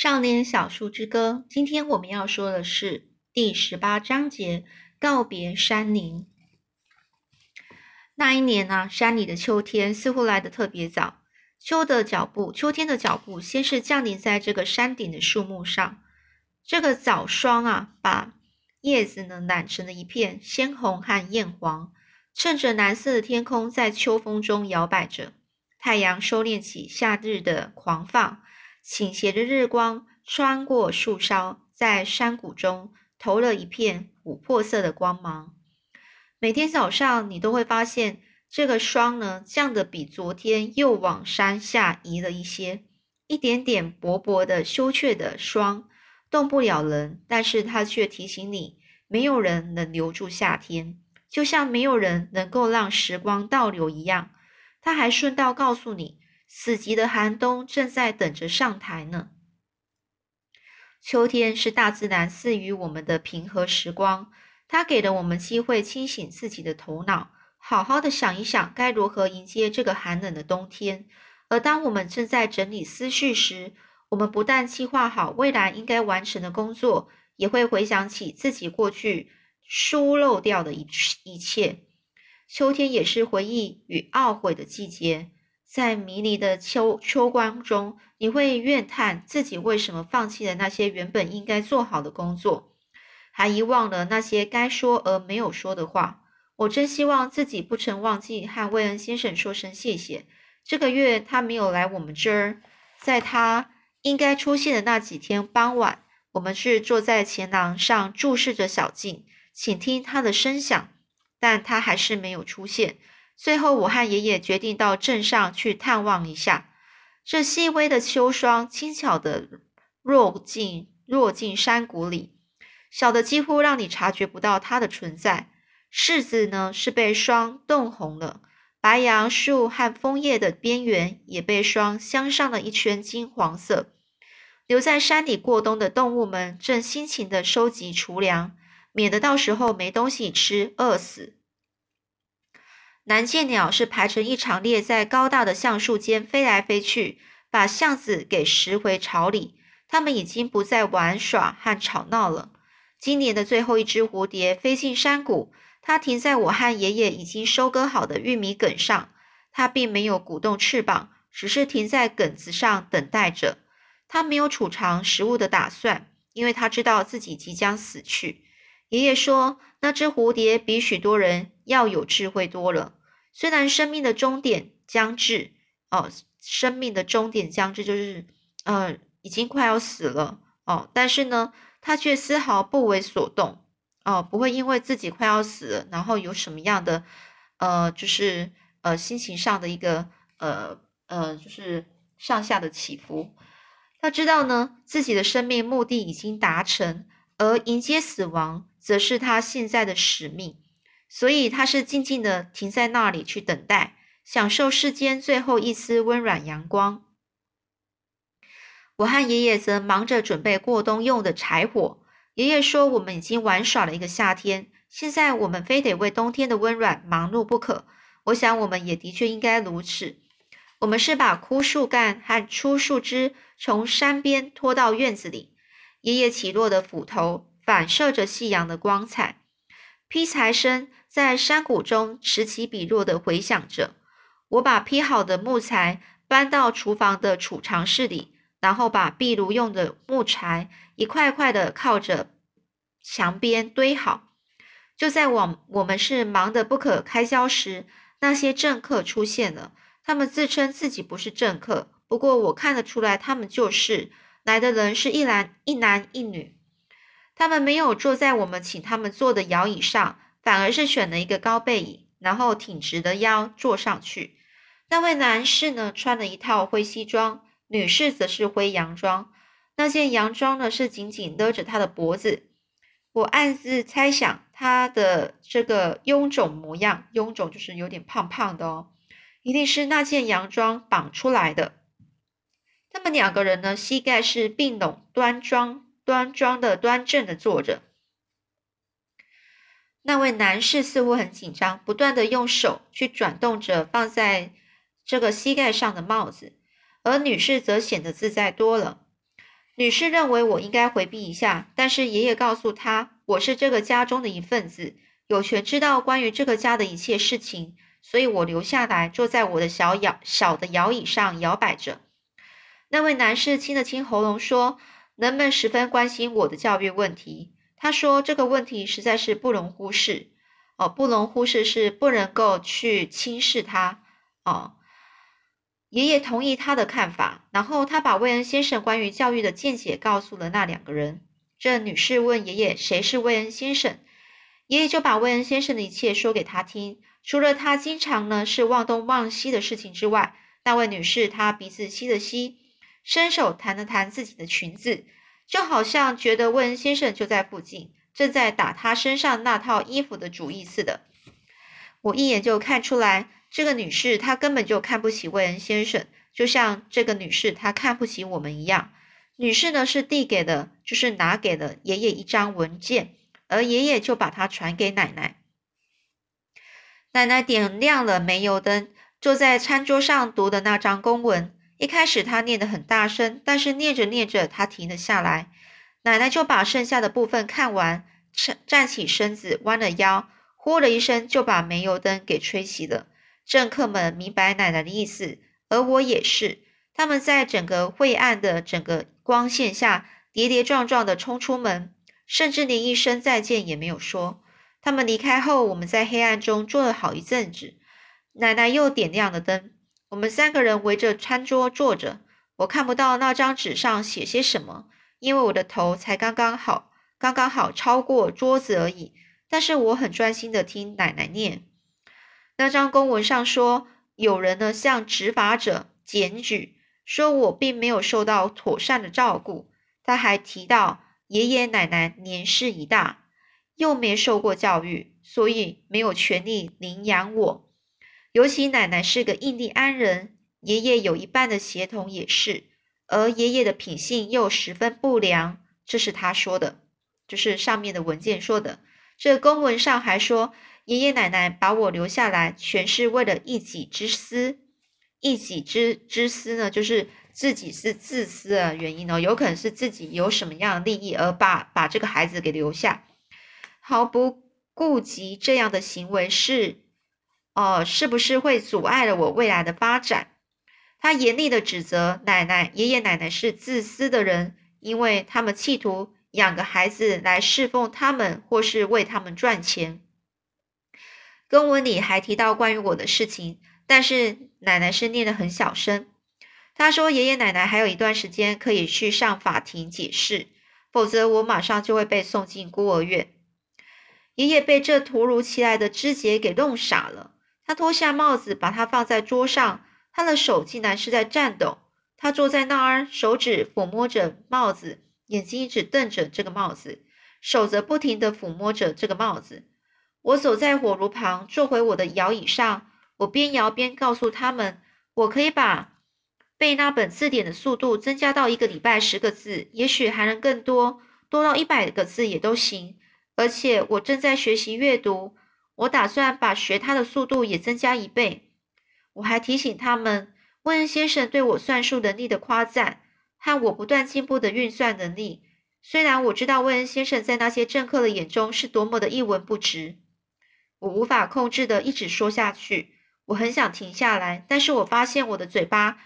少年小树之歌，今天我们要说的是第十八章节告别山林。那一年呢，山里的秋天似乎来得特别早。秋的脚步，秋天的脚步，先是降临在这个山顶的树木上。这个早霜啊，把叶子呢染成了一片鲜红和艳黄。趁着蓝色的天空在秋风中摇摆着，太阳收敛起夏日的狂放，倾斜的日光穿过树梢，在山谷中投了一片琥珀色的光芒。每天早上，你都会发现这个霜呢降得比昨天又往山下移了一些，一点点薄薄的羞怯的霜，动不了人，但是它却提醒你，没有人能留住夏天。就像没有人能够让时光倒流一样，它还顺道告诉你，死寂的寒冬正在等着上台呢。秋天是大自然赐予我们的平和时光，它给了我们机会清醒自己的头脑，好好的想一想该如何迎接这个寒冷的冬天。而当我们正在整理思绪时，我们不但计划好未来应该完成的工作，也会回想起自己过去。疏漏掉的一一切，秋天也是回忆与懊悔的季节。在迷离的秋秋光中，你会怨叹自己为什么放弃了那些原本应该做好的工作，还遗忘了那些该说而没有说的话。我真希望自己不曾忘记和魏恩先生说声谢谢。这个月他没有来我们这儿，在他应该出现的那几天傍晚，我们是坐在前廊上注视着小径。请听他的声响，但他还是没有出现。最后，我和爷爷决定到镇上去探望一下。这细微的秋霜，轻巧的落进落进山谷里，小的几乎让你察觉不到它的存在。柿子呢，是被霜冻红了；白杨树和枫叶的边缘也被霜镶上了一圈金黄色。留在山里过冬的动物们正辛勤地收集储粮。免得到时候没东西吃，饿死。南涧鸟是排成一长列，在高大的橡树间飞来飞去，把橡子给拾回巢里。它们已经不再玩耍和吵闹了。今年的最后一只蝴蝶飞进山谷，它停在我和爷爷已经收割好的玉米梗上。它并没有鼓动翅膀，只是停在梗子上等待着。它没有储藏食物的打算，因为它知道自己即将死去。爷爷说：“那只蝴蝶比许多人要有智慧多了。虽然生命的终点将至，哦，生命的终点将至，就是，呃，已经快要死了，哦，但是呢，他却丝毫不为所动，哦，不会因为自己快要死了，然后有什么样的，呃，就是呃，心情上的一个，呃，呃，就是上下的起伏。他知道呢，自己的生命目的已经达成，而迎接死亡。”则是他现在的使命，所以他是静静的停在那里去等待，享受世间最后一丝温暖阳光。我和爷爷则忙着准备过冬用的柴火。爷爷说：“我们已经玩耍了一个夏天，现在我们非得为冬天的温暖忙碌不可。”我想，我们也的确应该如此。我们是把枯树干和粗树枝从山边拖到院子里。爷爷起落的斧头。反射着夕阳的光彩，劈柴声在山谷中此起彼落的回响着。我把劈好的木材搬到厨房的储藏室里，然后把壁炉用的木材一块块的靠着墙边堆好。就在我我们是忙得不可开交时，那些政客出现了。他们自称自己不是政客，不过我看得出来，他们就是。来的人是一男一男一女。他们没有坐在我们请他们坐的摇椅上，反而是选了一个高背椅，然后挺直的腰坐上去。那位男士呢，穿了一套灰西装，女士则是灰洋装。那件洋装呢，是紧紧勒着她的脖子。我暗自猜想，她的这个臃肿模样，臃肿就是有点胖胖的哦，一定是那件洋装绑出来的。他们两个人呢，膝盖是并拢，端庄。端庄的、端正的坐着。那位男士似乎很紧张，不断的用手去转动着放在这个膝盖上的帽子，而女士则显得自在多了。女士认为我应该回避一下，但是爷爷告诉她，我是这个家中的一份子，有权知道关于这个家的一切事情，所以我留下来，坐在我的小摇小的摇椅上摇摆着。那位男士清了清喉咙说：“人们十分关心我的教育问题。”他说：“这个问题实在是不容忽视。哦，不容忽视是不能够去轻视它。”哦。爷爷同意他的看法，然后他把魏恩先生关于教育的见解告诉了那两个人。这女士问爷爷：“谁是魏恩先生？”爷爷就把魏恩先生的一切说给他听，除了他经常呢是忘东忘西的事情之外，那位女士她鼻子吸了吸，伸手弹了弹自己的裙子，就好像觉得魏恩先生就在附近，正在打他身上那套衣服的主意似的。我一眼就看出来。这个女士她根本就看不起魏恩先生，就像这个女士她看不起我们一样。女士呢是递给的，就是拿给了爷爷一张文件，而爷爷就把它传给奶奶。奶奶点亮了煤油灯，坐在餐桌上读的那张公文。一开始她念得很大声，但是念着念着她停了下来。奶奶就把剩下的部分看完，站站起身子，弯了腰，呼了一声就把煤油灯给吹熄了。政客们明白奶奶的意思，而我也是。他们在整个晦暗的整个光线下跌跌撞撞地冲出门，甚至连一声再见也没有说。他们离开后，我们在黑暗中坐了好一阵子。奶奶又点亮了灯，我们三个人围着餐桌坐着。我看不到那张纸上写些什么，因为我的头才刚刚好，刚刚好超过桌子而已。但是我很专心地听奶奶念。那张公文上说，有人呢向执法者检举，说我并没有受到妥善的照顾。他还提到爷爷奶奶年事已大，又没受过教育，所以没有权利领养我。尤其奶奶是个印第安人，爷爷有一半的血统也是，而爷爷的品性又十分不良。这是他说的，就是上面的文件说的。这公文上还说。爷爷奶奶把我留下来，全是为了一己之私。一己之之私呢，就是自己是自私的原因呢，有可能是自己有什么样的利益而把把这个孩子给留下，毫不顾及这样的行为是，哦，是不是会阻碍了我未来的发展？他严厉的指责奶奶、爷爷奶奶是自私的人，因为他们企图养个孩子来侍奉他们，或是为他们赚钱。公文里还提到关于我的事情，但是奶奶是念得很小声。她说：“爷爷奶奶还有一段时间可以去上法庭解释，否则我马上就会被送进孤儿院。”爷爷被这突如其来的肢解给弄傻了。他脱下帽子，把它放在桌上，他的手竟然是在颤抖。他坐在那儿，手指抚摸着帽子，眼睛一直瞪着这个帽子，手则不停地抚摸着这个帽子。我走在火炉旁，坐回我的摇椅上。我边摇边告诉他们：“我可以把背那本字典的速度增加到一个礼拜十个字，也许还能更多，多到一百个字也都行。而且我正在学习阅读，我打算把学它的速度也增加一倍。”我还提醒他们，温恩先生对我算术能力的夸赞和我不断进步的运算能力。虽然我知道温恩先生在那些政客的眼中是多么的一文不值。我无法控制的一直说下去，我很想停下来，但是我发现我的嘴巴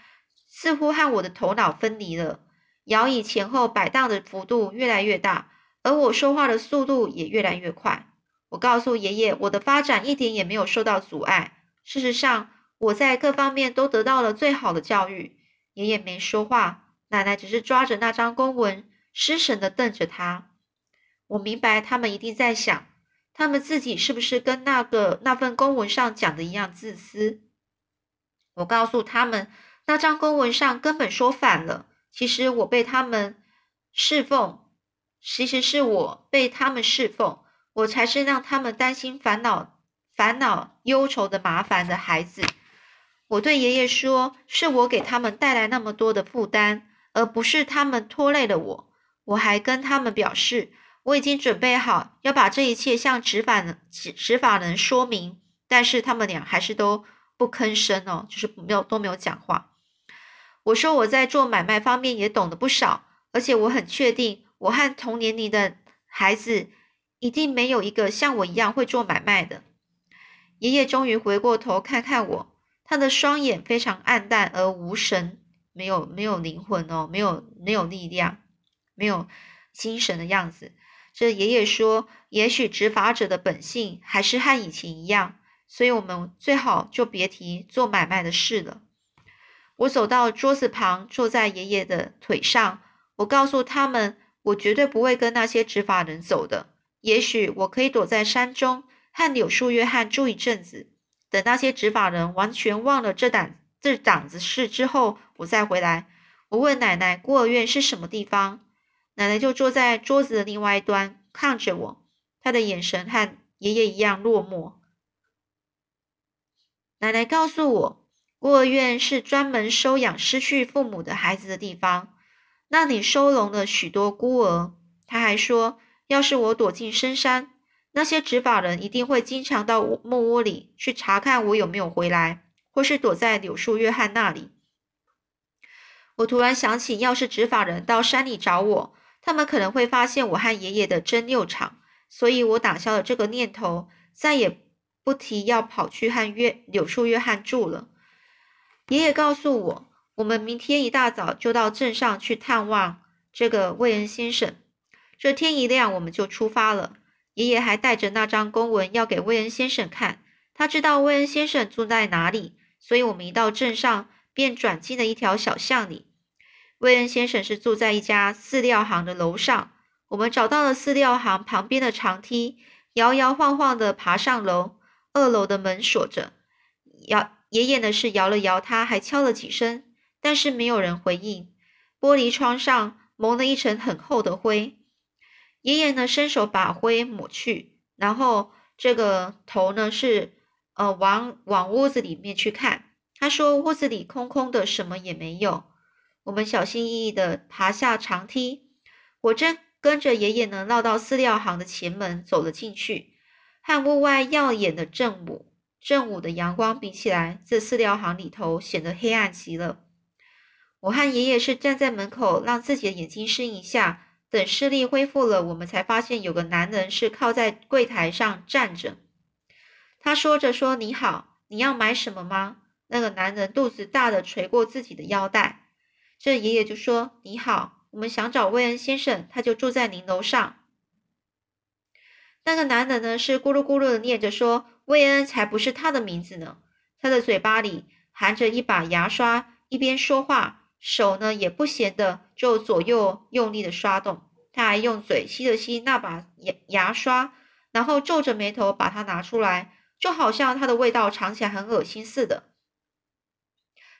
似乎和我的头脑分离了，摇椅前后摆荡的幅度越来越大，而我说话的速度也越来越快。我告诉爷爷，我的发展一点也没有受到阻碍，事实上，我在各方面都得到了最好的教育。爷爷没说话，奶奶只是抓着那张公文，失神的瞪着他。我明白，他们一定在想。他们自己是不是跟那个那份公文上讲的一样自私？我告诉他们，那张公文上根本说反了。其实我被他们侍奉，其实是我被他们侍奉，我才是让他们担心、烦恼、烦恼、忧愁的麻烦的孩子。我对爷爷说，是我给他们带来那么多的负担，而不是他们拖累了我。我还跟他们表示。我已经准备好要把这一切向执法人、执法人说明，但是他们俩还是都不吭声哦，就是没有都没有讲话。我说我在做买卖方面也懂得不少，而且我很确定，我和同年龄的孩子一定没有一个像我一样会做买卖的。爷爷终于回过头看看我，他的双眼非常暗淡而无神，没有没有灵魂哦，没有没有力量，没有精神的样子。这爷爷说：“也许执法者的本性还是和以前一样，所以我们最好就别提做买卖的事了。”我走到桌子旁，坐在爷爷的腿上。我告诉他们，我绝对不会跟那些执法人走的。也许我可以躲在山中，和柳树约翰住一阵子，等那些执法人完全忘了这档这档子事之后，我再回来。我问奶奶，孤儿院是什么地方？奶奶就坐在桌子的另外一端，看着我，她的眼神和爷爷一样落寞。奶奶告诉我，孤儿院是专门收养失去父母的孩子的地方，那里收容了许多孤儿。她还说，要是我躲进深山，那些执法人一定会经常到木屋里去查看我有没有回来，或是躲在柳树约翰那里。我突然想起，要是执法人到山里找我，他们可能会发现我和爷爷的争拗场，所以我打消了这个念头，再也不提要跑去和约柳树约翰住了。爷爷告诉我，我们明天一大早就到镇上去探望这个魏恩先生。这天一亮，我们就出发了。爷爷还带着那张公文要给威恩先生看，他知道威恩先生住在哪里，所以我们一到镇上便转进了一条小巷里。威恩先生是住在一家饲料行的楼上。我们找到了饲料行旁边的长梯，摇摇晃晃地爬上楼。二楼的门锁着，摇爷爷呢是摇了摇，他还敲了几声，但是没有人回应。玻璃窗上蒙了一层很厚的灰。爷爷呢伸手把灰抹去，然后这个头呢是呃往往屋子里面去看。他说屋子里空空的，什么也没有。我们小心翼翼地爬下长梯，我正跟着爷爷呢绕到饲料行的前门走了进去。和屋外耀眼的正午正午的阳光比起来，这饲料行里头显得黑暗极了。我和爷爷是站在门口，让自己的眼睛适应一下，等视力恢复了，我们才发现有个男人是靠在柜台上站着。他说着说：“你好，你要买什么吗？”那个男人肚子大的垂过自己的腰带。这爷爷就说：“你好，我们想找魏恩先生，他就住在您楼上。”那个男人呢是咕噜咕噜的念着说：“魏恩才不是他的名字呢。”他的嘴巴里含着一把牙刷，一边说话，手呢也不闲的就左右用力的刷动。他还用嘴吸了吸那把牙牙刷，然后皱着眉头把它拿出来，就好像它的味道尝起来很恶心似的。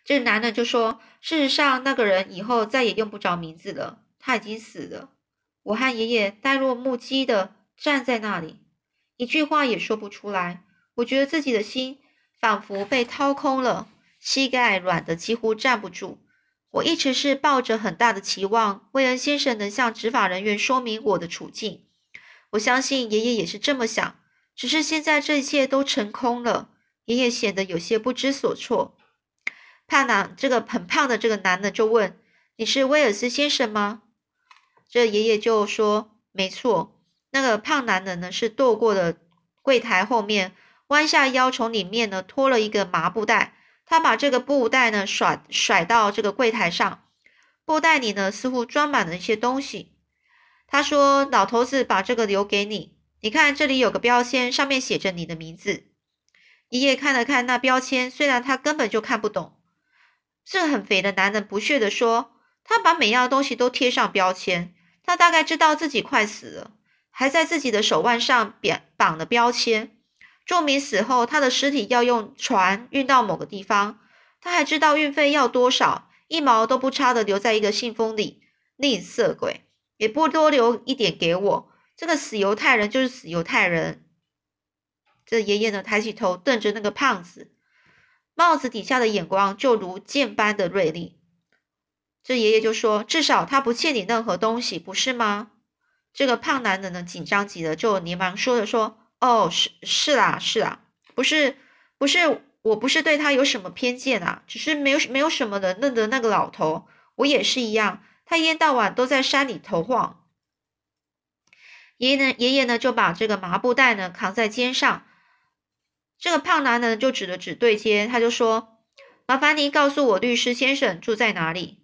这男的就说：“事实上，那个人以后再也用不着名字了，他已经死了。”我和爷爷呆若木鸡的站在那里，一句话也说不出来。我觉得自己的心仿佛被掏空了，膝盖软得几乎站不住。我一直是抱着很大的期望，魏恩先生能向执法人员说明我的处境。我相信爷爷也是这么想，只是现在这一切都成空了。爷爷显得有些不知所措。胖男，这个很胖的这个男的就问：“你是威尔斯先生吗？”这爷爷就说：“没错。”那个胖男人呢，是躲过的柜台后面，弯下腰从里面呢拖了一个麻布袋。他把这个布袋呢甩甩到这个柜台上，布袋里呢似乎装满了一些东西。他说：“老头子把这个留给你，你看这里有个标签，上面写着你的名字。”爷爷看了看那标签，虽然他根本就看不懂。这很肥的男人不屑地说：“他把每样东西都贴上标签，他大概知道自己快死了，还在自己的手腕上绑绑了标签，注明死后他的尸体要用船运到某个地方。他还知道运费要多少，一毛都不差的留在一个信封里。吝啬鬼，也不多留一点给我。这个死犹太人就是死犹太人。”这爷爷呢，抬起头瞪着那个胖子。帽子底下的眼光就如剑般的锐利。这爷爷就说：“至少他不欠你任何东西，不是吗？”这个胖男人呢，紧张极了，就连忙说着说：“哦，是是啦，是啦，不是不是，我不是对他有什么偏见啊，只是没有没有什么人认得那个老头，我也是一样。他一天到晚都在山里头晃。爷爷呢，爷爷呢就把这个麻布袋呢扛在肩上。这个胖男人就指了指对街，他就说：“麻烦您告诉我，律师先生住在哪里？”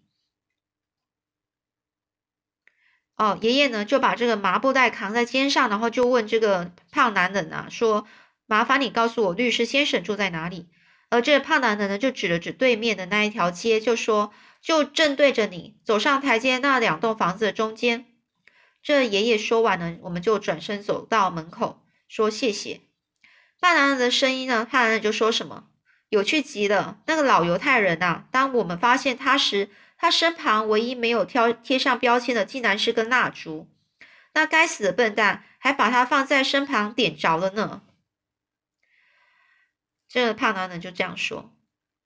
哦，爷爷呢就把这个麻布袋扛在肩上，然后就问这个胖男人啊，说：“麻烦你告诉我，律师先生住在哪里？”而这个胖男人呢就指了指对面的那一条街，就说：“就正对着你，走上台阶那两栋房子的中间。”这爷爷说完呢，我们就转身走到门口，说谢谢。胖男人的声音呢，胖男人就说什么：“有趣极了，那个老犹太人呐，当我们发现他时。”他身旁唯一没有贴贴上标签的，竟然是根蜡烛。那该死的笨蛋还把它放在身旁点着了呢。这个胖男人就这样说：“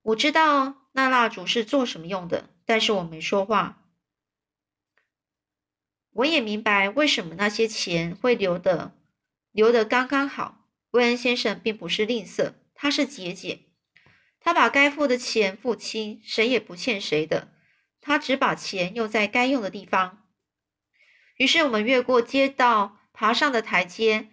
我知道那蜡烛是做什么用的，但是我没说话。我也明白为什么那些钱会留的留的刚刚好。威恩先生并不是吝啬，他是节俭，他把该付的钱付清，谁也不欠谁的。”他只把钱用在该用的地方。于是我们越过街道，爬上的台阶。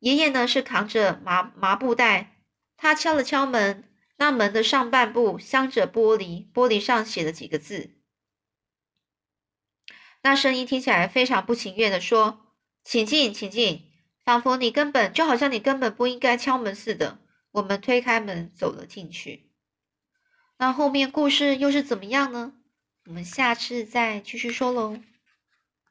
爷爷呢是扛着麻麻布袋，他敲了敲门，那门的上半部镶着玻璃，玻璃上写了几个字。那声音听起来非常不情愿的说：“请进，请进。”仿佛你根本就好像你根本不应该敲门似的。我们推开门走了进去。那后面故事又是怎么样呢？我们下次再继续说喽。